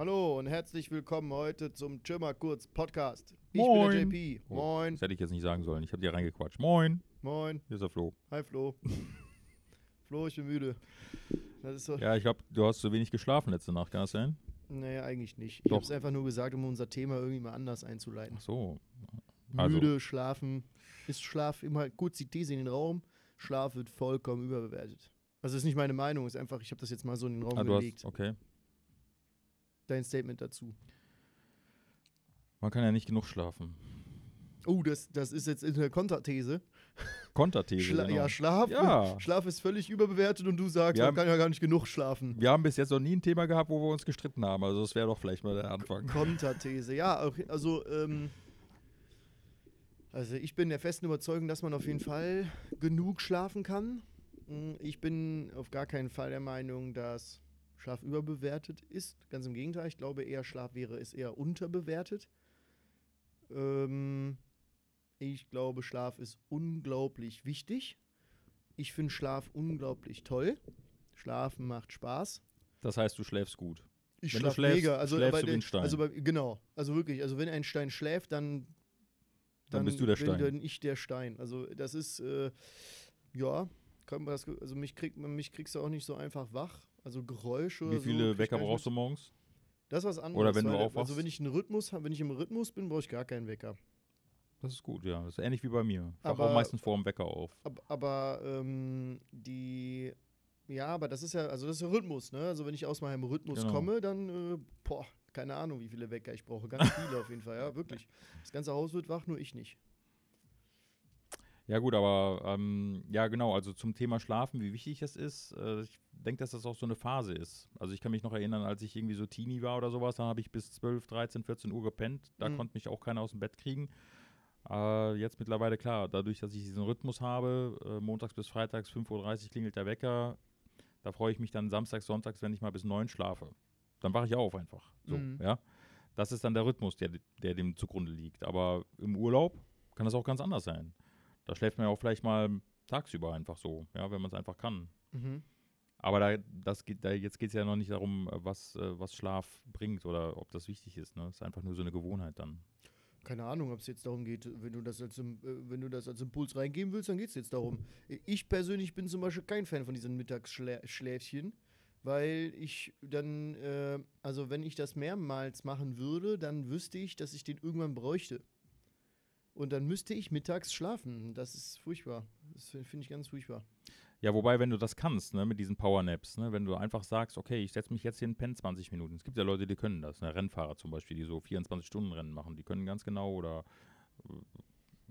Hallo und herzlich willkommen heute zum Chimmer Kurz Podcast. Ich Moin. bin der JP. Oh, Moin. Das hätte ich jetzt nicht sagen sollen. Ich habe dir reingequatscht. Moin. Moin. Hier ist der Flo. Hi Flo. Flo, ich bin müde. Das ist so. Ja, ich glaube, du hast zu wenig geschlafen letzte Nacht, kann das sein? Naja, eigentlich nicht. Ich Doch. habe es einfach nur gesagt, um unser Thema irgendwie mal anders einzuleiten. Ach so. Also- Müde, schlafen. Ist Schlaf immer kurz die These in den Raum. Schlaf wird vollkommen überbewertet. Also ist nicht meine Meinung, ist einfach, ich habe das jetzt mal so in den Raum Ah, du gelegt. hast, okay. Dein Statement dazu. Man kann ja nicht genug schlafen. Oh, das, das ist jetzt in der Konterthese. Konterthese. Schla genau. Ja, Schlaf. Ja. Schlaf ist völlig überbewertet und du sagst, Wir man haben- kann ja gar nicht genug schlafen. Wir haben bis jetzt noch nie ein Thema gehabt, wo wir uns gestritten haben. Also das wäre doch vielleicht mal der Anfang. Konterthese, ja, also, ähm, also ich bin der festen Überzeugung, dass man auf jeden Fall genug schlafen kann. Ich bin auf gar keinen Fall der Meinung, dass Schlaf überbewertet ist. Ganz im Gegenteil, ich glaube eher, Schlaf wäre ist eher unterbewertet. Ähm, ich glaube, Schlaf ist unglaublich wichtig. Ich finde Schlaf unglaublich toll. Schlafen macht Spaß. Das heißt, du schläfst gut. Ich Wenn du schlaf schläfst, mega. Also, schläfst ein Stein. Also bei, genau. Also wirklich. Also wenn ein Stein schläft, dann Dann bist du der Stein. dann ich der Stein. Also das ist äh, ja. Kann man das, also mich, kriegt, man- mich kriegst du auch nicht so einfach wach. Also Geräusche. Wie so viele ich Wecker brauchst du morgens? Das ist was anderes. Oder wenn du aufwachst? Also wenn ich einen Rhythmus wenn ich im Rhythmus bin, brauche ich gar keinen Wecker. Das ist gut, ja. Das ist ähnlich wie bei mir. Ich wach Aber- auch meistens vor dem Wecker auf. Aber, aber ähm, die. Ja, aber das ist ja, also das ist ja Rhythmus, ne? Also wenn ich aus meinem Rhythmus Genau. komme, dann, äh, boah, keine Ahnung, wie viele Wecker ich brauche. Ganz viele auf jeden Fall, ja, wirklich. Das ganze Haus wird wach, nur ich nicht. Ja gut, aber ähm, ja genau, also zum Thema Schlafen, wie wichtig das ist, äh, ich denke, dass das auch so eine Phase ist. Also ich kann mich noch erinnern, als ich irgendwie so Teenie war oder sowas, da habe ich bis 12, 13, 14 Uhr gepennt, da Mhm. konnte mich auch keiner aus dem Bett kriegen. Äh, jetzt mittlerweile klar, dadurch, dass ich diesen Rhythmus habe, äh, montags bis freitags 5.30 Uhr klingelt der Wecker, da freue ich mich dann samstags, sonntags, wenn ich mal bis 9 schlafe. Dann wache ich auf einfach. So, Mhm. ja. Das ist dann der Rhythmus, der, der dem zugrunde liegt. Aber im Urlaub kann das auch ganz anders sein. Da schläft man ja auch vielleicht mal tagsüber einfach so, ja, wenn man es einfach kann. Mhm. Aber da, das geht, da, jetzt geht es ja noch nicht darum, was, äh, was Schlaf bringt oder ob das wichtig ist. Ne? Das ist einfach nur so eine Gewohnheit dann. Keine Ahnung, ob es jetzt darum geht, wenn du das als, äh, wenn du das als Impuls reingeben willst, dann geht es jetzt darum. Ich persönlich bin zum Beispiel kein Fan von diesen Mittagsschläfchen, weil ich dann, äh, also wenn ich das mehrmals machen würde, dann wüsste ich, dass ich den irgendwann bräuchte. Und dann müsste ich mittags schlafen. Das ist furchtbar. Das finde ich ganz furchtbar. Ja, wobei, wenn du das kannst, ne, mit diesen Powernaps, ne, wenn du einfach sagst, okay, ich setze mich jetzt hin, penne 20 Minuten. Es gibt ja Leute, die können das, ne, Rennfahrer zum Beispiel, die so 24-Stunden-Rennen machen, die können ganz genau oder äh,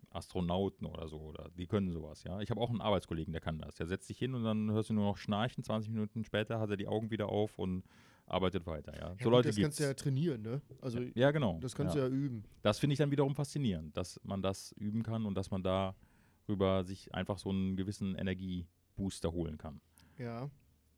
Astronauten oder so, oder die können sowas, ja. Ich habe auch einen Arbeitskollegen, der kann das. Der setzt sich hin und dann hörst du nur noch schnarchen, 20 Minuten später hat er die Augen wieder auf und arbeitet weiter, ja. Ja, so gut, Leute das gibt's. kannst du ja trainieren, ne? Also ja, genau. das kannst ja. du ja üben. Das finde ich dann wiederum faszinierend, dass man das üben kann und dass man darüber sich einfach so einen gewissen Energiebooster holen kann. Ja,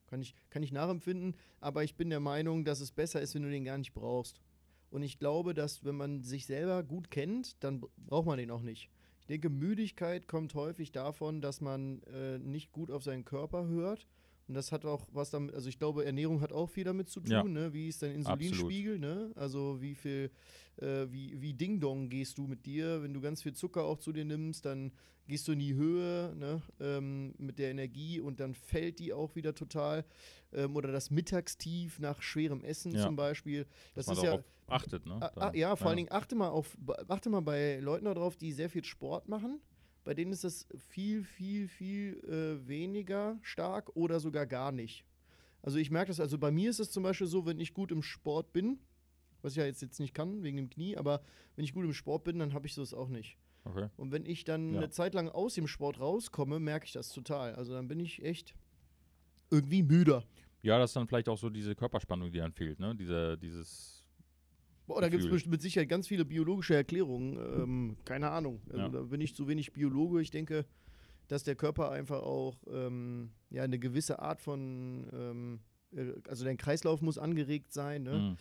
kann ich, kann ich nachempfinden, aber ich bin der Meinung, dass es besser ist, wenn du den gar nicht brauchst. Und ich glaube, dass wenn man sich selber gut kennt, dann br- braucht man den auch nicht. Ich denke, Müdigkeit kommt häufig davon, dass man äh, nicht gut auf seinen Körper hört. Und das hat auch was damit, also ich glaube, Ernährung hat auch viel damit zu tun, Ja. ne? Wie ist dein Insulinspiegel, ne? Also wie viel, äh, wie, wie Ding-Dong gehst du mit dir? Wenn du ganz viel Zucker auch zu dir nimmst, dann gehst du in die Höhe, ne? Ähm, mit der Energie und dann fällt die auch wieder total. Ähm, oder das Mittagstief nach schwerem Essen Ja. zum Beispiel. Das dass ist man ja. darauf achtet, ne? Ah, Da- ah, ja, vor allen Dingen achte mal auf, achte mal bei Leuten darauf, die sehr viel Sport machen. Bei denen ist das viel, viel, viel äh, weniger stark oder sogar gar nicht. Also ich merke das, also bei mir ist es zum Beispiel so, wenn ich gut im Sport bin, was ich ja jetzt, jetzt nicht kann wegen dem Knie, aber wenn ich gut im Sport bin, dann habe ich das auch nicht. Okay. Und wenn ich dann Ja. eine Zeit lang aus dem Sport rauskomme, merke ich das total. Also dann bin ich echt irgendwie müder. Ja, das ist dann vielleicht auch so diese Körperspannung, die dann fehlt, ne? Diese, dieses. Boah, da gibt es mit Sicherheit ganz viele biologische Erklärungen. Ähm, keine Ahnung. Also Ja. Da bin ich zu wenig Biologe. Ich denke, dass der Körper einfach auch ähm, ja, eine gewisse Art von, ähm, äh, also dein Kreislauf muss angeregt sein, ne?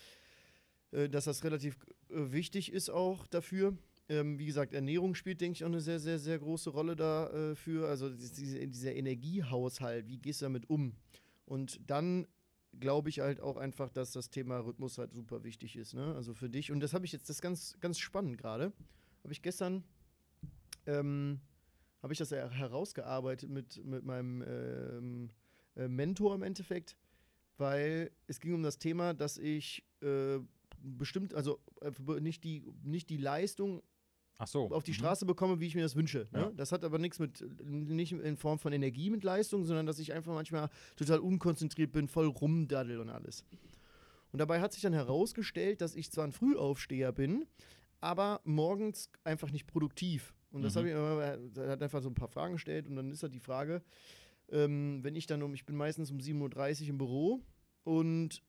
mh, äh, dass das relativ äh, wichtig ist auch dafür. Ähm, wie gesagt, Ernährung spielt, denke ich, auch eine sehr, sehr, sehr große Rolle dafür. Also diese, dieser Energiehaushalt, wie gehst du damit um? Und dann glaube ich halt auch einfach, dass das Thema Rhythmus halt super wichtig ist, ne? Also für dich. Und das habe ich jetzt, das ist ganz, ganz spannend gerade. Habe ich gestern, ähm, habe ich das herausgearbeitet mit, mit meinem ähm, äh, Mentor im Endeffekt, weil es ging um das Thema, dass ich äh, bestimmt, also äh, nicht, die, nicht die Leistung so. auf die mhm. Straße bekomme, wie ich mir das wünsche. Ne? Ja. Das hat aber nichts mit, nicht in Form von Energie mit Leistung, sondern dass ich einfach manchmal total unkonzentriert bin, voll rumdaddel und alles. Und dabei hat sich dann herausgestellt, dass ich zwar ein Frühaufsteher bin, aber morgens einfach nicht produktiv. Und das Mhm. habe ich immer, er hat einfach so ein paar Fragen gestellt und dann ist halt die Frage, ähm, wenn ich dann um, ich bin meistens um 7.30 Uhr im Büro und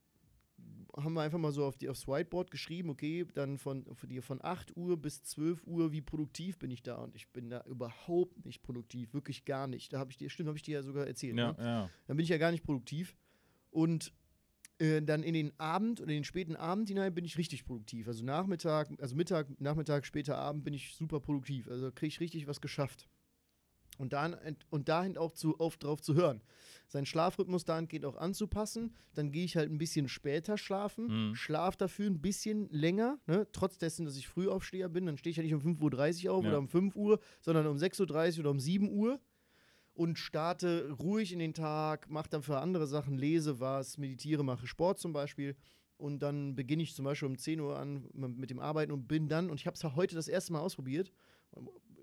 haben wir einfach mal so auf die, aufs Whiteboard geschrieben, okay, dann von, von, die, von 8 Uhr bis 12 Uhr, wie produktiv bin ich da? Und ich bin da überhaupt nicht produktiv, wirklich gar nicht. Da habe ich dir, stimmt, habe ich dir ja sogar erzählt. Ja, Ne? ja. Dann bin ich ja gar nicht produktiv. Und äh, dann in den Abend und in den späten Abend hinein bin ich richtig produktiv. Also Nachmittag, also Mittag, Nachmittag, später Abend bin ich super produktiv. Also kriege ich richtig was geschafft. Und, dann, und dahin auch zu, auf, drauf zu hören. Seinen Schlafrhythmus dahingehend auch anzupassen. Dann gehe ich halt ein bisschen später schlafen, Mhm. schlaf dafür ein bisschen länger, ne? trotz dessen, dass ich Frühaufsteher bin. Dann stehe ich ja nicht um 5.30 Uhr auf Ja. oder um 5 Uhr, sondern um 6.30 Uhr oder um 7 Uhr und starte ruhig in den Tag, mache dann für andere Sachen, lese was, meditiere, mache Sport zum Beispiel. Und dann beginne ich zum Beispiel um 10 Uhr an mit dem Arbeiten und bin dann, und ich habe es ja heute das erste Mal ausprobiert,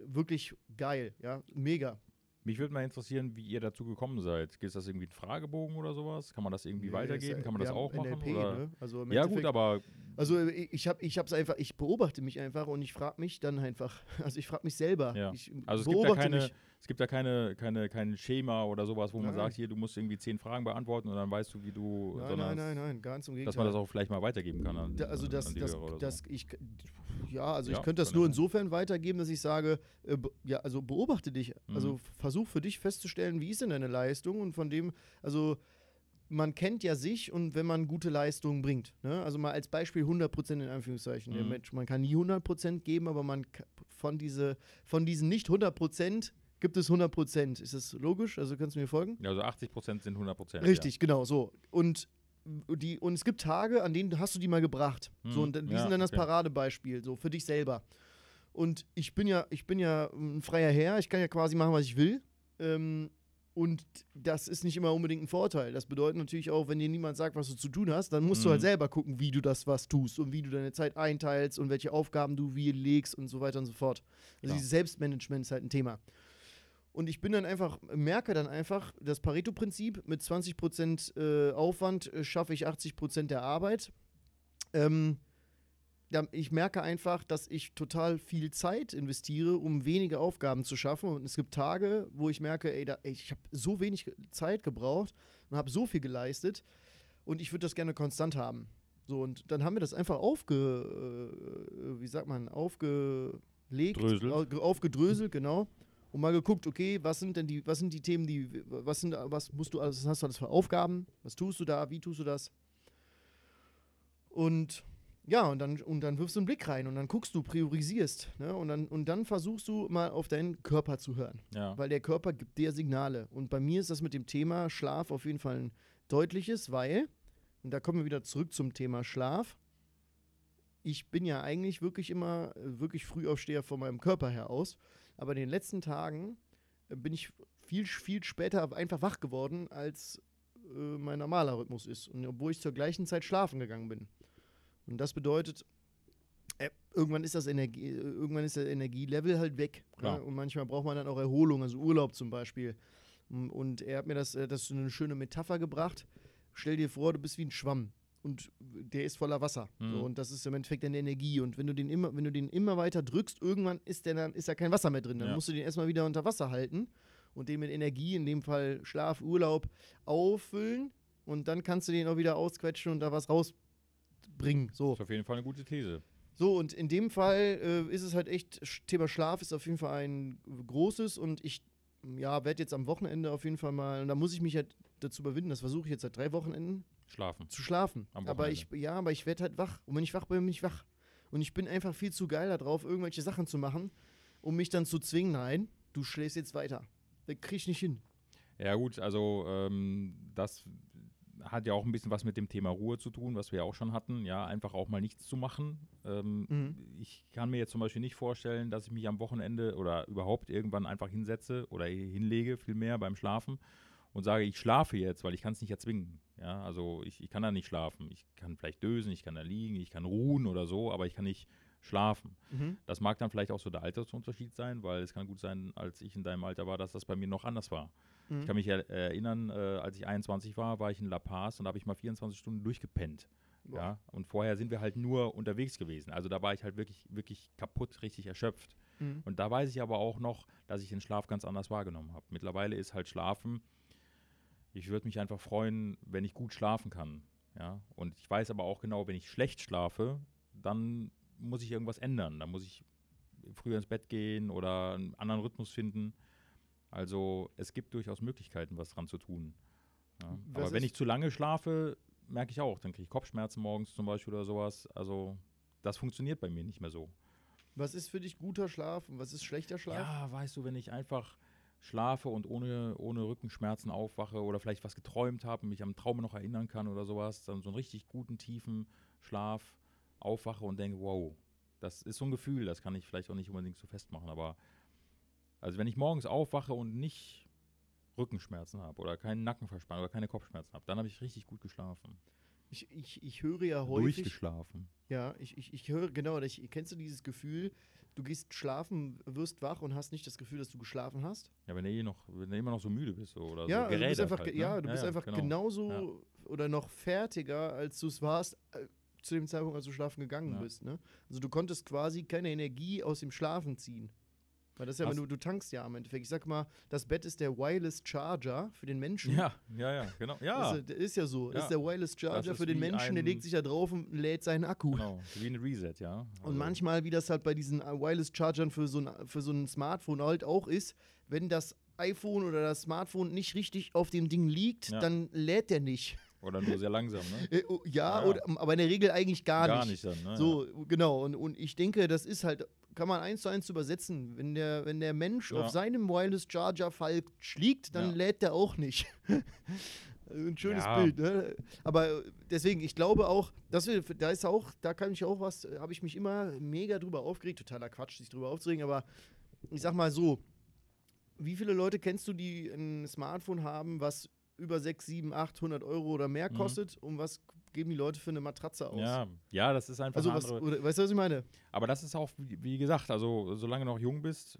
wirklich geil, ja, mega. Mich würde mal interessieren, wie ihr dazu gekommen seid. Ist das irgendwie ein Fragebogen oder sowas? Kann man das irgendwie Nee, weitergeben? Kann man das auch machen? NLP, ne? Also Ja, gut, aber Also ich ich habe ich hab's einfach, ich beobachte mich einfach und ich frage mich dann einfach, also ich frage mich selber. Ja. Ich Also es gibt beobachte keine, mich. Es gibt ja keine, keine, kein Schema oder sowas, wo man Nein. sagt, hier, du musst irgendwie zehn Fragen beantworten und dann weißt du, wie du, Nein, sondern nein, nein, nein, ganz im Gegenteil. dass man das auch vielleicht mal weitergeben kann an, Da, also an, das, an das, so. ich, ja, also Ja, ich könnte das nur insofern weitergeben, dass ich sage, äh, ja, also beobachte dich, also Mhm. f- versuch für dich festzustellen, wie ist denn deine Leistung und von dem, also man kennt ja sich und wenn man gute Leistungen bringt, ne? also mal als Beispiel 100% in Anführungszeichen, der Mhm. Mensch, man kann nie 100% geben, aber man von, diese, von diesen nicht 100% gibt es 100%. Ist das logisch? Also kannst du mir folgen? Ja, also 80% sind 100%. Richtig, genau, so. Und, die, und es gibt Tage, an denen hast du die mal gebracht. So, Hm, und dann- die ja, sind dann das okay. Paradebeispiel, so für dich selber. Und ich bin ja, ich bin ja ein freier Herr, ich kann ja quasi machen, was ich will. Ähm, und das ist nicht immer unbedingt ein Vorteil. Das bedeutet natürlich auch, wenn dir niemand sagt, was du zu tun hast, dann musst du Mhm. halt selber gucken, wie du das was tust und wie du deine Zeit einteilst und welche Aufgaben du wie legst und so weiter und so fort. Also Klar. dieses Selbstmanagement ist halt ein Thema. Und ich bin dann einfach, merke dann einfach, das Pareto-Prinzip mit 20% äh, Aufwand äh, schaffe ich 80% der Arbeit. Ähm, ich merke einfach, dass ich total viel Zeit investiere, um wenige Aufgaben zu schaffen. Und es gibt Tage, wo ich merke, ey, da, ey ich habe so wenig Zeit gebraucht und habe so viel geleistet und ich würde das gerne konstant haben. So, und dann haben wir das einfach aufge, äh, wie sagt man, aufgelegt, Dröselt. au- ge- aufgedröselt, genau. Und mal geguckt, okay, was sind denn die, was sind die Themen, die, was sind, was musst du alles, was hast du alles für Aufgaben? Was tust du da? Wie tust du das? Und ja, und dann, und dann wirfst du einen Blick rein und dann guckst du, priorisierst. Ne? Und, dann, und dann versuchst du mal auf deinen Körper zu hören. Ja. Weil der Körper gibt dir Signale. Und bei mir ist das mit dem Thema Schlaf auf jeden Fall ein deutliches, weil, und da kommen wir wieder zurück zum Thema Schlaf. Ich bin ja eigentlich wirklich immer äh, wirklich Frühaufsteher von meinem Körper her aus. Aber in den letzten Tagen äh, bin ich viel, viel später einfach wach geworden, als äh, mein normaler Rhythmus ist. Und obwohl ich zur gleichen Zeit schlafen gegangen bin. Und das bedeutet, äh, irgendwann ist das Energie, äh, irgendwann ist der Energielevel halt weg. Klar. Ne? Und manchmal braucht man dann auch Erholung, also Urlaub zum Beispiel. Und er hat mir das, äh, das eine schöne Metapher gebracht. Stell dir vor, du bist wie ein Schwamm und der ist voller Wasser. Mhm. So, und das ist im Endeffekt deine Energie. Und wenn du den immer, wenn du den immer weiter drückst, irgendwann ist, der dann, ist da kein Wasser mehr drin. Dann Ja. musst du den erstmal wieder unter Wasser halten und den mit Energie, in dem Fall Schlaf, Urlaub, auffüllen. Und dann kannst du den auch wieder ausquetschen und da was rausbringen. So. Ist auf jeden Fall eine gute These. So, und in dem Fall äh, ist es halt echt, Thema Schlaf ist auf jeden Fall ein großes und ich, ja, werde jetzt am Wochenende auf jeden Fall mal, und da muss ich mich halt dazu überwinden, das versuche ich jetzt seit drei Wochenenden Schlafen. zu schlafen. Aber ich, ja, aber ich werde halt wach. Und wenn ich wach bin, bin ich wach. Und ich bin einfach viel zu geil darauf, irgendwelche Sachen zu machen, um mich dann zu zwingen, nein, du schläfst jetzt weiter. Das krieg ich nicht hin. Ja, gut, also ähm, das hat ja auch ein bisschen was mit dem Thema Ruhe zu tun, was wir ja auch schon hatten. Ja, einfach auch mal nichts zu machen. Ähm, Mhm. Ich kann mir jetzt zum Beispiel nicht vorstellen, dass ich mich am Wochenende oder überhaupt irgendwann einfach hinsetze oder hinlege, vielmehr beim Schlafen und sage, ich schlafe jetzt, weil ich kann es nicht erzwingen. Ja, also ich, ich kann da nicht schlafen. Ich kann vielleicht dösen, ich kann da liegen, ich kann ruhen oder so, aber ich kann nicht schlafen. Mhm. Das mag dann vielleicht auch so der Altersunterschied sein, weil es kann gut sein, als ich in deinem Alter war, dass das bei mir noch anders war. Mhm. Ich kann mich er erinnern, äh, als ich 21 war, war ich in La Paz und da habe ich mal 24 Stunden durchgepennt. Boah. Ja, und vorher sind wir halt nur unterwegs gewesen. Also da war ich halt wirklich, wirklich kaputt, richtig erschöpft. Mhm. Und da weiß ich aber auch noch, dass ich den Schlaf ganz anders wahrgenommen habe. Mittlerweile ist halt Schlafen, ich würde mich einfach freuen, wenn ich gut schlafen kann. Ja, und ich weiß aber auch genau, wenn ich schlecht schlafe, dann muss ich irgendwas ändern. Dann muss ich früher ins Bett gehen oder einen anderen Rhythmus finden. Also es gibt durchaus Möglichkeiten, was dran zu tun. Ja. Aber wenn ich zu lange schlafe, merke ich auch, dann kriege ich Kopfschmerzen morgens zum Beispiel oder sowas. Also das funktioniert bei mir nicht mehr so. Was ist für dich guter Schlaf und was ist schlechter Schlaf? Ja, weißt du, wenn ich einfach schlafe und ohne, ohne Rückenschmerzen aufwache oder vielleicht was geträumt habe und mich am Traum noch erinnern kann oder sowas, dann so einen richtig guten, tiefen Schlaf aufwache und denke, wow, das ist so ein Gefühl, das kann ich vielleicht auch nicht unbedingt so festmachen, aber also wenn ich morgens aufwache und nicht Rückenschmerzen habe oder keinen Nackenverspannung oder keine Kopfschmerzen habe, dann habe ich richtig gut geschlafen. Ich, ich, ich höre ja häufig. Durchgeschlafen. Ja, ich, ich, ich höre, genau, ich, kennst du dieses Gefühl, du gehst schlafen, wirst wach und hast nicht das Gefühl, dass du geschlafen hast? Ja, wenn du eh noch, wenn du immer noch so müde bist so, oder ja, so du bist einfach, halt, ne? ja, du bist einfach genau. genauso Ja. oder noch fertiger, als du es warst äh, zu dem Zeitpunkt, als du schlafen gegangen Ja. bist. Ne? Also du konntest quasi keine Energie aus dem Schlafen ziehen. Weil das ist ja, wenn Hast- du, du tankst ja im Endeffekt. Ich sag mal, das Bett ist der Wireless Charger für den Menschen. Ja, ja, ja, genau. Ja, Das ist, ist ja so. Das Ja. ist der Wireless Charger für den Menschen, der legt sich da drauf und lädt seinen Akku. Genau, wie ein Reset, ja. Und Also, manchmal, wie das halt bei diesen äh, Wireless-Chargern für, so ein, für so ein Smartphone halt auch ist, wenn das iPhone oder das Smartphone nicht richtig auf dem Ding liegt, Ja. dann lädt der nicht. Oder nur sehr langsam, ne? Äh, oh, ja, Ja. Oder, aber in der Regel eigentlich gar, Gar nicht. nicht dann, ne? So, genau. Und, und ich denke, das ist halt, kann man eins zu eins übersetzen. Wenn der, wenn der Mensch Ja. auf seinem Wireless-Charger falsch liegt, dann Ja. lädt der auch nicht. Ein schönes Ja. Bild, ne? Aber äh, deswegen, ich glaube auch, dass wir, da ist auch, da kann ich auch was, habe ich mich immer mega drüber aufgeregt. Totaler Quatsch, sich drüber aufzuregen, aber ich sag mal so, wie viele Leute kennst du, die ein Smartphone haben, was über 6, 7, 800 Euro oder mehr Mhm. kostet? Und was geben die Leute für eine Matratze aus? Ja, ja, das ist einfach Also was, oder, weißt du, was ich meine? Aber das ist auch, wie, wie gesagt, also solange du noch jung bist,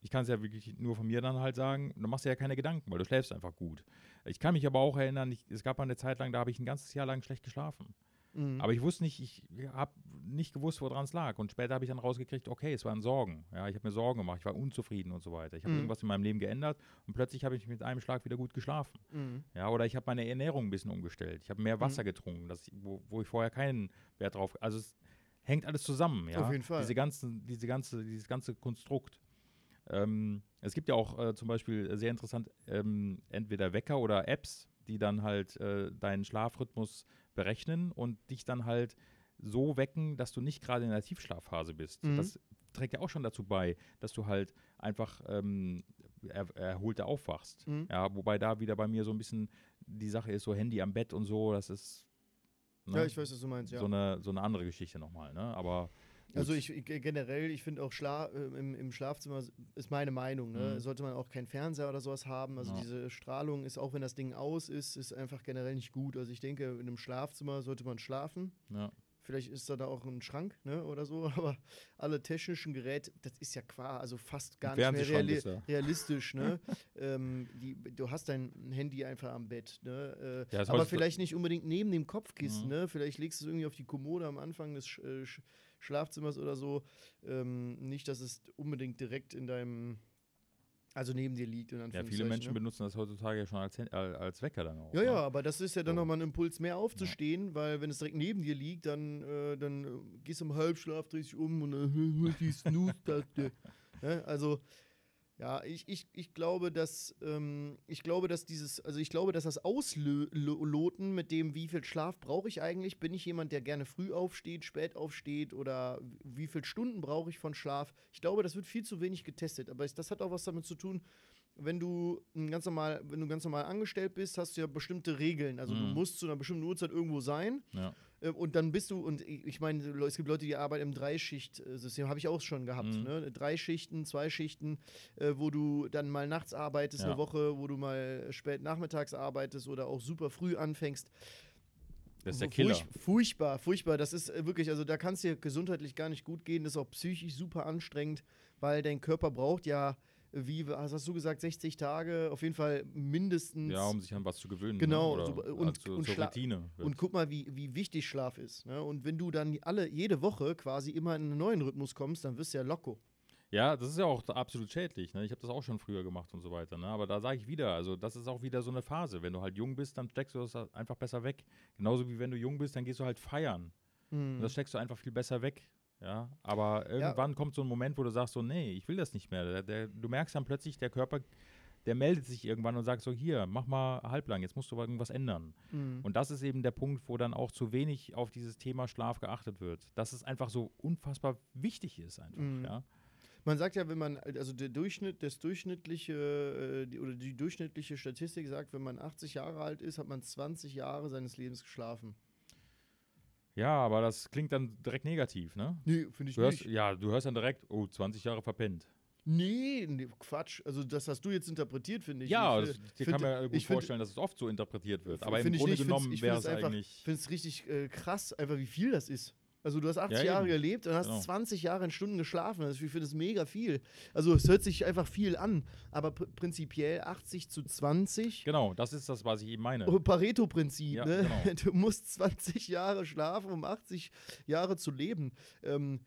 ich kann es ja wirklich nur von mir dann halt sagen, du machst dir ja keine Gedanken, weil du schläfst einfach gut. Ich kann mich aber auch erinnern, ich, es gab mal eine Zeit lang, da habe ich ein ganzes Jahr lang schlecht geschlafen. Mhm. Aber ich wusste nicht, ich habe nicht gewusst, woran es lag. Und später habe ich dann rausgekriegt, okay, es waren Sorgen. Ja, ich habe mir Sorgen gemacht, ich war unzufrieden und so weiter. Ich habe Mhm. irgendwas in meinem Leben geändert und plötzlich habe ich mit einem Schlag wieder gut geschlafen. Mhm. Ja, oder ich habe meine Ernährung ein bisschen umgestellt. Ich habe mehr Wasser getrunken, das, wo, wo ich vorher keinen Wert drauf. Also es hängt alles zusammen, ja. Auf jeden Fall. Diese ganzen, diese ganze, dieses ganze Konstrukt. Ähm, es gibt ja auch äh, zum Beispiel sehr interessant ähm, entweder Wecker oder Apps, die dann halt äh, deinen Schlafrhythmus berechnen und dich dann halt so wecken, dass du nicht gerade in der Tiefschlafphase bist. Mhm. Das trägt ja auch schon dazu bei, dass du halt einfach ähm, er, erholter aufwachst. Mhm. Ja, wobei da wieder bei mir so ein bisschen die Sache ist, so Handy am Bett und so, das ist ne, Ja, ich weiß, was du meinst, ja. so, eine, so eine andere Geschichte nochmal, ne? Aber gut. Also ich, ich generell, ich finde auch Schla äh, im, im Schlafzimmer ist meine Meinung, ne? Mhm. sollte man auch keinen Fernseher oder sowas haben. Also Ja. diese Strahlung ist, auch wenn das Ding aus ist, ist einfach generell nicht gut. Also ich denke, in einem Schlafzimmer sollte man schlafen. ja. Vielleicht ist da da auch ein Schrank, ne, oder so, aber alle technischen Geräte, das ist ja qua, also fast gar nicht mehr reali da. realistisch, ne? ähm, die, du hast dein Handy einfach am Bett, ne? Äh, Ja, aber vielleicht nicht unbedingt neben dem Kopfkissen, Mhm. ne? Vielleicht legst du es irgendwie auf die Kommode am Anfang des äh, Schlafzimmers oder so. Ähm, nicht, dass es unbedingt direkt in deinem, also neben dir liegt. Ja, viele Anführungszeichen, Menschen ne? benutzen das heutzutage ja schon als, äh, als Wecker dann auch. Ja, ne? ja, aber das ist ja dann So. nochmal ein Impuls mehr aufzustehen, weil wenn es direkt neben dir liegt, dann, äh, dann äh, gehst du im Halbschlaf, drehst dich um und dann die Snooze-Taste. ja, also, ja, ich, ich, ich glaube, dass ähm, ich glaube, dass dieses, also ich glaube, dass das Ausloten mit dem, wie viel Schlaf brauche ich eigentlich, bin ich jemand, der gerne früh aufsteht, spät aufsteht oder wie viele Stunden brauche ich von Schlaf? Ich glaube, das wird viel zu wenig getestet, aber das hat auch was damit zu tun, wenn du ganz normal, wenn du ganz normal angestellt bist, hast du ja bestimmte Regeln. Also du Mhm. musst zu einer bestimmten Uhrzeit irgendwo sein. Ja. Äh, Und dann bist du, und ich meine, es gibt Leute, die arbeiten im Dreischicht-System, habe ich auch schon gehabt. Mhm. Ne? Drei Schichten, zwei Schichten, äh, wo du dann mal nachts arbeitest, Ja. eine Woche, wo du mal spät nachmittags arbeitest oder auch super früh anfängst. Das ist der Furch- Killer. Furchtbar, furchtbar. Das ist äh, wirklich, also da kann es dir gesundheitlich gar nicht gut gehen. Das ist auch psychisch super anstrengend, weil dein Körper braucht ja, wie was hast du gesagt, 60 Tage, auf jeden Fall mindestens. Ja, um sich an was zu gewöhnen. Genau, Ne? Oder und- zur, und Schla- Routine. Und guck mal, wie, wie wichtig Schlaf ist. Ne? Und wenn du dann alle, jede Woche quasi immer in einen neuen Rhythmus kommst, dann wirst du ja loco. Ja, das ist ja auch absolut schädlich. Ne? Ich habe das auch schon früher gemacht und so weiter. Ne? Aber da sage ich wieder, also das ist auch wieder so eine Phase. Wenn du halt jung bist, dann steckst du das halt einfach besser weg. Genauso wie wenn du jung bist, dann gehst du halt feiern. Hm. Und das steckst du einfach viel besser weg. Ja, aber irgendwann kommt so ein Moment, wo du sagst so, nee, ich will das nicht mehr. Der, der, du merkst dann plötzlich, der Körper, der meldet sich irgendwann und sagt so, hier, mach mal halblang, jetzt musst du irgendwas ändern. Hm. Und das ist eben der Punkt, wo dann auch zu wenig auf dieses Thema Schlaf geachtet wird. Dass es einfach so unfassbar wichtig ist einfach, Mhm. ja. Man sagt ja, wenn man, also der Durchschnitt, das durchschnittliche, äh, oder die durchschnittliche Statistik sagt, wenn man 80 Jahre alt ist, hat man 20 Jahre seines Lebens geschlafen. Ja, aber das klingt dann direkt negativ, ne? Nee, finde ich Du hörst, nicht. ja, du hörst dann direkt, oh, 20 Jahre verpennt. Nee, nee, Quatsch. Also das hast du jetzt interpretiert, finde ich. ja, ich, das, äh, find- kann man ja gut ich find- vorstellen, dass es oft so interpretiert wird. Aber im ich Grunde nicht. Ich genommen ich wäre es einfach- eigentlich. Ich finde es richtig äh, krass, einfach wie viel das ist. Also du hast 80 Ja, Jahre gelebt und hast Genau. 20 Jahre in Stunden geschlafen. Also ich finde es mega viel. Also es hört sich einfach viel an, aber pr prinzipiell 80 zu 20. Genau, das ist das, was ich eben meine. Oh, Pareto-Prinzip, Ja, ne? genau. Du musst 20 Jahre schlafen, um 80 Jahre zu leben. Ähm,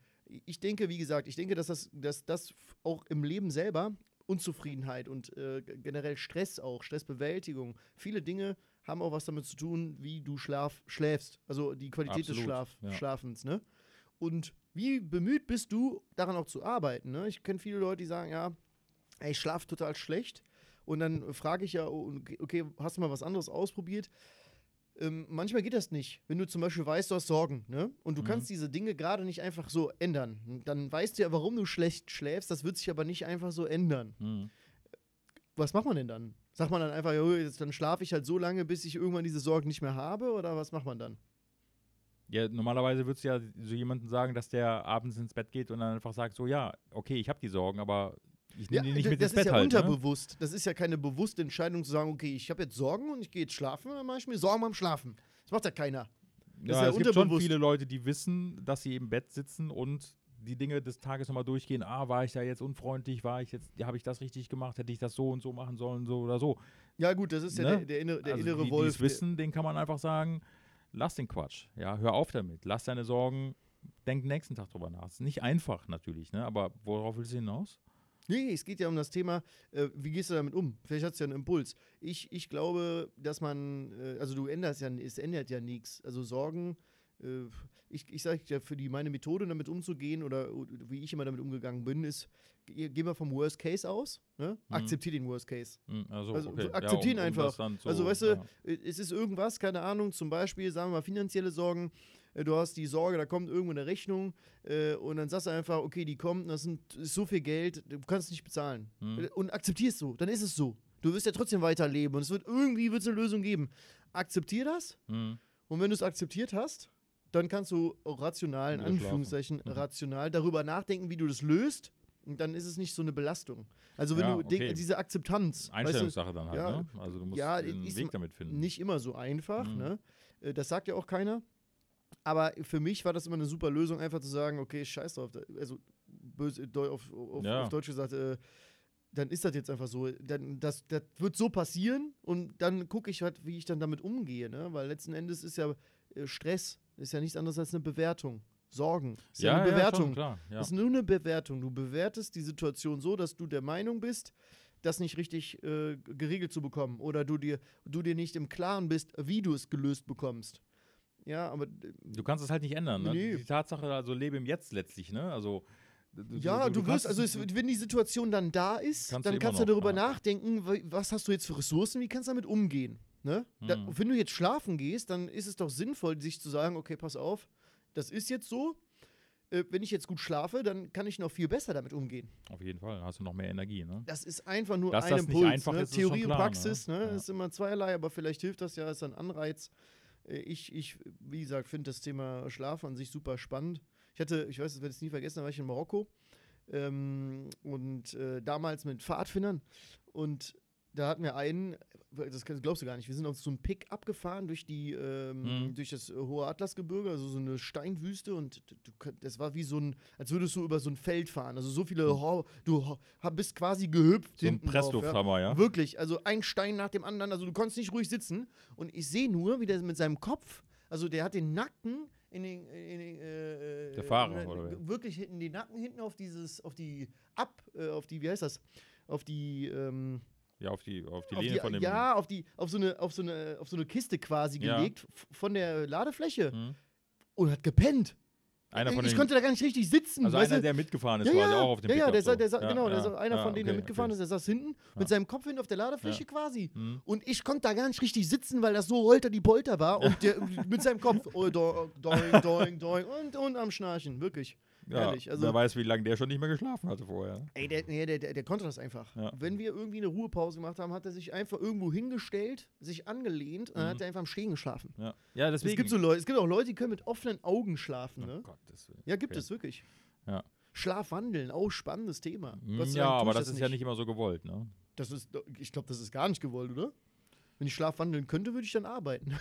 ich denke, wie gesagt, ich denke, dass das, dass das auch im Leben selber Unzufriedenheit und äh, generell Stress auch, Stressbewältigung, viele Dinge haben auch was damit zu tun, wie du schlaf, schläfst. Also die Qualität des Absolut, Schlaf, ja. Schlafens, ne? Und wie bemüht bist du, daran auch zu arbeiten? Ne? Ich kenne viele Leute, die sagen, ja, ey, ich schlafe total schlecht. Und dann frage ich ja, oh, okay, hast du mal was anderes ausprobiert? Ähm, manchmal geht das nicht. Wenn du zum Beispiel weißt, du hast Sorgen, ne? Und du Mhm. kannst diese Dinge gerade nicht einfach so ändern. Dann weißt du ja, warum du schlecht schläfst. Das wird sich aber nicht einfach so ändern. Hm. Was macht man denn dann? Sagt man dann einfach, jo, jetzt, dann schlafe ich halt so lange, bis ich irgendwann diese Sorgen nicht mehr habe? Oder was macht man dann? Ja, normalerweise würdest du ja so jemanden sagen, dass der abends ins Bett geht und dann einfach sagt, so ja, okay, ich habe die Sorgen, aber ich nehme die nicht mit das ins ist Bett ja halt. Ne? unterbewusst. Das ist ja keine bewusste Entscheidung zu sagen, okay, ich habe jetzt Sorgen und ich gehe jetzt schlafen, dann mache ich mir Sorgen beim Schlafen. Das macht ja keiner. Das Ja, ist ja es gibt schon viele Leute, die wissen, dass sie im Bett sitzen und die Dinge des Tages nochmal durchgehen. Ah, war ich da jetzt unfreundlich? War ich jetzt, habe ich das richtig gemacht? Hätte ich das so und so machen sollen, so oder so? Ja, gut, das ist ja Ne? der, der, innere, der also innere die, Wolf. Es wissen, den kann man einfach sagen, lass den Quatsch. Ja, hör auf damit. Lass deine Sorgen, denk nächsten Tag drüber nach. Ist nicht einfach natürlich, ne? Aber worauf willst du hinaus? Nee, es geht ja um das Thema, äh, wie gehst du damit um? Vielleicht hast du ja einen Impuls. Ich, ich glaube, dass man, äh, also du änderst ja, es ändert ja nichts. Also Sorgen, ich, ich sage ja, für die meine Methode damit umzugehen oder, wie ich immer damit umgegangen bin, ist, ge- gehen wir vom Worst Case aus, ne? Mhm. Akzeptier den Worst Case. Hm, also, Also, okay. akzeptieren um, um einfach. so, also weißt du, ja. äh, es ist irgendwas, keine Ahnung, zum Beispiel, sagen wir mal, finanzielle Sorgen. Äh, Du hast die Sorge, da kommt irgendwo eine Rechnung äh, und dann sagst du einfach, okay, die kommt, das sind, ist so viel Geld, du kannst es nicht bezahlen. Hm. Äh, Und akzeptierst so, dann ist es so. Du wirst ja trotzdem weiterleben und es wird irgendwie wird's eine Lösung geben. Akzeptier das Hm. und wenn du es akzeptiert hast, dann kannst du rational, in. Anführungszeichen, Mhm. rational darüber nachdenken, wie du das löst. Und dann ist es nicht so eine Belastung. Also wenn Ja, du okay. diese Akzeptanz, weißt du, Einstellungssache dann halt, ja, ne? Also du musst ja, den Weg damit finden. nicht immer so einfach, Mhm. ne? Äh, Das sagt ja auch keiner. Aber für mich war das immer eine super Lösung, einfach zu sagen, okay, scheiß drauf. Also böse, auf, auf, Ja. auf Deutsch gesagt, äh, dann ist das jetzt einfach so. Dann, das, das wird so passieren und dann gucke ich halt, wie ich dann damit umgehe, ne? Weil letzten Endes ist ja äh, Stress, ist ja nichts anderes als eine Bewertung. Sorgen, ist ja, eine Ja, Bewertung. schon, klar. Ja. Ist nur eine Bewertung. Du bewertest die Situation so, dass du der Meinung bist, das nicht richtig äh, geregelt zu bekommen oder du dir, du dir nicht im Klaren bist, wie du es gelöst bekommst. Ja, aber äh, Du kannst es halt nicht ändern, ne? Nee. Die Tatsache, also lebe im Jetzt letztlich, ne? Also ja, du, kannst wirst, also es- wenn die Situation dann da ist, Kannst du dann immer kannst du noch, darüber ja. nachdenken, wa- was hast du jetzt für Ressourcen, wie kannst du damit umgehen. Ne? Da, Mhm. wenn du jetzt schlafen gehst, dann ist es doch sinnvoll, sich zu sagen, okay, pass auf, das ist jetzt so. äh, wenn ich jetzt gut schlafe, dann kann ich noch viel besser damit umgehen. Auf jeden Fall, hast du noch mehr Energie, ne? Das ist einfach nur Dass ein das nicht Impuls. einfach ne? ist, Theorie und klar, Praxis, ne? ne? Ja. ist immer zweierlei, aber vielleicht hilft das ja, ist ein Anreiz. Äh, Ich, ich wie gesagt, finde das Thema Schlaf an sich super spannend. Ich hatte, ich weiß, das werde ich nie vergessen, da war ich in Marokko ähm, und äh, damals mit Pfadfindern und da hatten wir einen, das kannst- glaubst du gar nicht, wir sind auf so einem Pick abgefahren durch die, ähm, Mhm. durch das äh, hohe Atlasgebirge, also so eine Steinwüste und du, das war wie so ein, als würdest du über so ein Feld fahren. Also so viele, Ho du bist quasi gehüpft. So hinten drauf, ja. Ja? Wirklich, also ein Stein nach dem anderen, also du konntest nicht ruhig sitzen und ich sehe nur, wie der mit seinem Kopf, also der hat den Nacken in den, in den äh, Der Fahrer, äh, oder wirklich hinten den Nacken hinten auf dieses, auf die ab, äh, auf die, wie heißt das, auf die, ähm, Ja, auf die, auf die auf Lehne die, von dem. ja, auf die, auf so eine, auf so eine, auf so eine Kiste quasi Ja. gelegt von der Ladefläche Hm? und hat gepennt. Einer von ich den, konnte da gar nicht richtig sitzen. also einer, du? der mitgefahren ist, ja, quasi ja, auch auf dem ja, ja, Pickup der, so. der, sa- Ja, genau, der ja, sa- einer von denen, der mitgefahren okay. ist, der saß hinten mit seinem Kopf hin auf der Ladefläche quasi. Hm? Und ich konnte da gar nicht richtig sitzen, weil das so holter die Polter war und der mit seinem Kopf oh, do, doing, doing, doing und, und am Schnarchen, wirklich. Ja, Ehrlich, also- wer weiß, wie lange der schon nicht mehr geschlafen hatte vorher. Ey, der, nee, der, der, der konnte das einfach. Ja. Wenn wir irgendwie eine Ruhepause gemacht haben, hat er sich einfach irgendwo hingestellt, sich angelehnt und dann Mhm. hat er einfach am Stehen geschlafen. Ja, ja deswegen. Es gibt, so Leute, es gibt auch Leute, die können mit offenen Augen schlafen, oh ne? Gottes Willen. Ja, gibt okay. es wirklich. Ja. Schlafwandeln, auch spannendes Thema. Gott sei Ja, aber ich das ist ja nicht immer so gewollt, ne? Das ist, ich glaube, das ist gar nicht gewollt, oder? Wenn ich schlafwandeln könnte, würde ich dann arbeiten.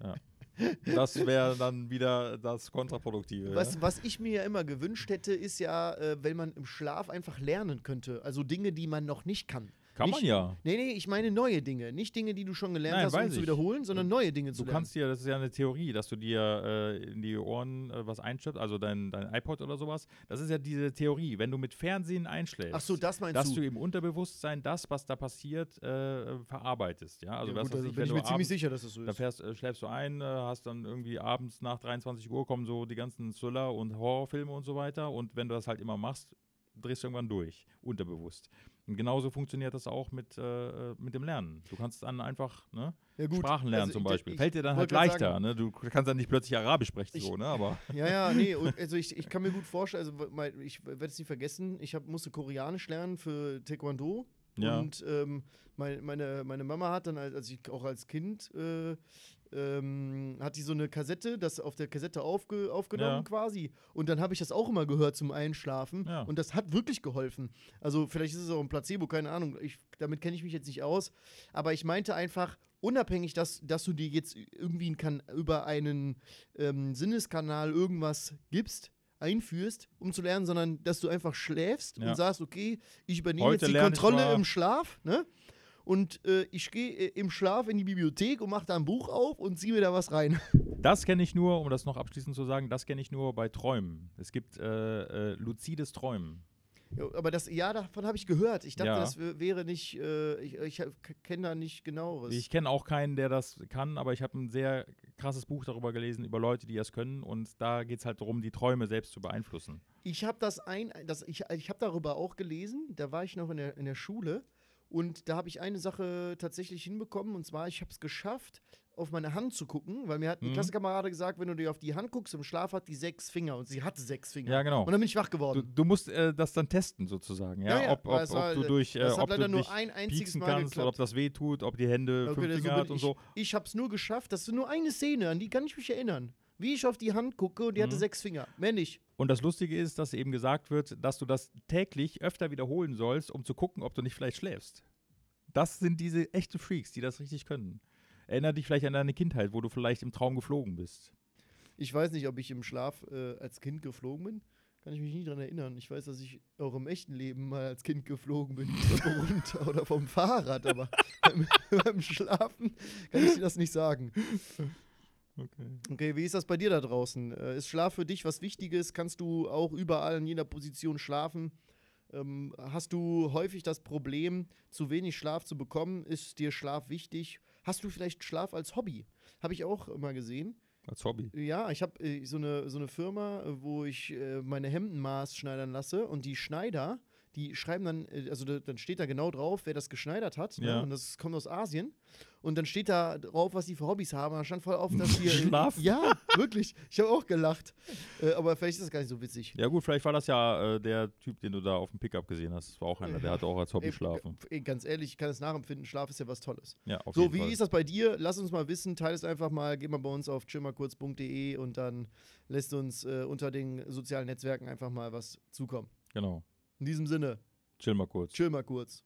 Das wäre dann wieder das Kontraproduktive. Was, ja? was ich mir ja immer gewünscht hätte, ist ja, äh, wenn man im Schlaf einfach lernen könnte. Also Dinge, die man noch nicht kann. Kann nicht, man ja. Nee, nee, ich meine neue Dinge. Nicht Dinge, die du schon gelernt Nein, hast, um weiß zu ich. wiederholen, sondern neue Dinge zu Du lernen. kannst dir, das ist ja eine Theorie, dass du dir äh, in die Ohren äh, was einschreibst, also dein, dein iPod oder sowas. Das ist ja diese Theorie. Wenn du mit Fernsehen einschläfst, Ach so, das meinst dass du. du im Unterbewusstsein das, was da passiert, äh, verarbeitest. Ja, also ja, gut, weiß also ich, bin ich du mir ziemlich abends, sicher, dass das so da ist. fährst, äh, schläfst du ein, äh, hast dann irgendwie abends nach 23 Uhr kommen so die ganzen Thriller und Horrorfilme und so weiter. Und wenn du das halt immer machst, drehst du irgendwann durch, unterbewusst. Und genauso funktioniert das auch mit, äh, mit dem Lernen. Du kannst dann einfach ne, Ja, gut. Sprachen lernen Also zum Beispiel. ich Fällt dir dann halt leichter. sagen- Ne? Du kannst dann nicht plötzlich Arabisch sprechen, Ich- so, ne? aber Ja, ja, nee, also ich, ich kann mir gut vorstellen, also ich werde es nicht vergessen, ich hab, musste Koreanisch lernen für Taekwondo. Ja. Und ähm, mein, meine, meine Mama hat dann, als als ich auch als Kind, äh, ähm, hat die so eine Kassette, das auf der Kassette aufge, aufgenommen Ja. quasi. Und dann habe ich das auch immer gehört zum Einschlafen. Ja. Und das hat wirklich geholfen. Also vielleicht ist es auch ein Placebo, keine Ahnung. Ich, damit kenne ich mich jetzt nicht aus. Aber ich meinte einfach, unabhängig, dass, dass du dir jetzt irgendwie ein über einen ähm, Sinneskanal irgendwas gibst, einführst, um zu lernen, sondern dass du einfach schläfst Ja. und sagst, okay, ich übernehme Heute jetzt die Kontrolle im Schlaf, ne? Und äh, ich gehe äh, im Schlaf in die Bibliothek und mache da ein Buch auf und ziehe mir da was rein. das kenne ich nur, um das noch abschließend zu sagen, das kenne ich nur bei Träumen. Es gibt äh, äh, luzides Träumen. Ja, aber das, ja, davon habe ich gehört. Ich dachte, Ja. das wär- wäre nicht, äh, ich, ich kenne da nicht genaueres. Ich kenne auch keinen, der das kann, aber ich habe ein sehr krasses Buch darüber gelesen, über Leute, die das können. Und da geht es halt darum, die Träume selbst zu beeinflussen. Ich habe das ein, das, ich, ich habe darüber auch gelesen, da war ich noch in der, in der Schule und da habe ich eine Sache tatsächlich hinbekommen und zwar, ich habe es geschafft, auf meine Hand zu gucken, weil mir hat ein Mhm. Klassenkamerade gesagt, wenn du dir auf die Hand guckst, im Schlaf hat die sechs Finger und sie hatte sechs Finger. Ja, genau. Und dann bin ich wach Du, geworden. du musst äh, das dann testen, sozusagen. Ja, Ja, ja, ob, ob, es war- ob du durch, äh, das hat ob leider du nur dich ein einziges Mal kannst oder ob geklappt. das weh tut, ob die Hände Okay, fünf so Finger bin hat und ich, so. Ich habe es nur geschafft, das ist nur eine Szene, an die kann ich mich erinnern. Wie ich auf die Hand gucke und die hatte Mhm. sechs Finger. Mehr nicht. Und das Lustige ist, dass eben gesagt wird, dass du das täglich öfter wiederholen sollst, um zu gucken, ob du nicht vielleicht schläfst. Das sind diese echten Freaks, die das richtig können. Erinner dich vielleicht an deine Kindheit, wo du vielleicht im Traum geflogen bist. Ich weiß nicht, ob ich im Schlaf äh, als Kind geflogen bin. Kann ich mich nicht dran erinnern. Ich weiß, dass ich auch im echten Leben mal als Kind geflogen bin, runter oder vom Fahrrad, aber beim, beim Schlafen kann ich dir das nicht sagen. Okay. Okay, wie ist das bei dir da draußen? Äh, ist Schlaf für dich was Wichtiges? Kannst du auch überall in jeder Position schlafen? Ähm, hast du häufig das Problem, zu wenig Schlaf zu bekommen? Ist dir Schlaf wichtig? Hast du vielleicht Schlaf als Hobby? Habe ich auch immer gesehen. Als Hobby. Ja, ich habe äh, so, eine, so eine Firma, wo ich äh, meine Hemden maßschneidern lasse und die Schneider, die schreiben dann, äh, also da, dann steht da genau drauf, wer das geschneidert hat. Ne? Ja. Und das kommt aus Asien. Und dann steht da drauf, was die für Hobbys haben. Da stand voll auf, dass hier. Schlafen. Ja, wirklich. Ich habe auch gelacht. Äh, aber vielleicht ist das gar nicht so witzig. Ja gut, vielleicht war das ja äh, der Typ, den du da auf dem Pickup gesehen hast. Das war auch einer, der hatte auch als Hobby Ey, schlafen. Ey, ganz ehrlich, ich kann es nachempfinden. Schlaf ist ja was Tolles. Ja, auf So, jeden wie Fall. ist das bei dir? Lass uns mal wissen. Teile es einfach mal. Geh mal bei uns auf chillmalkurz.de und dann lässt uns äh, unter den sozialen Netzwerken einfach mal was zukommen. Genau. In diesem Sinne, Chill mal kurz. chill mal kurz.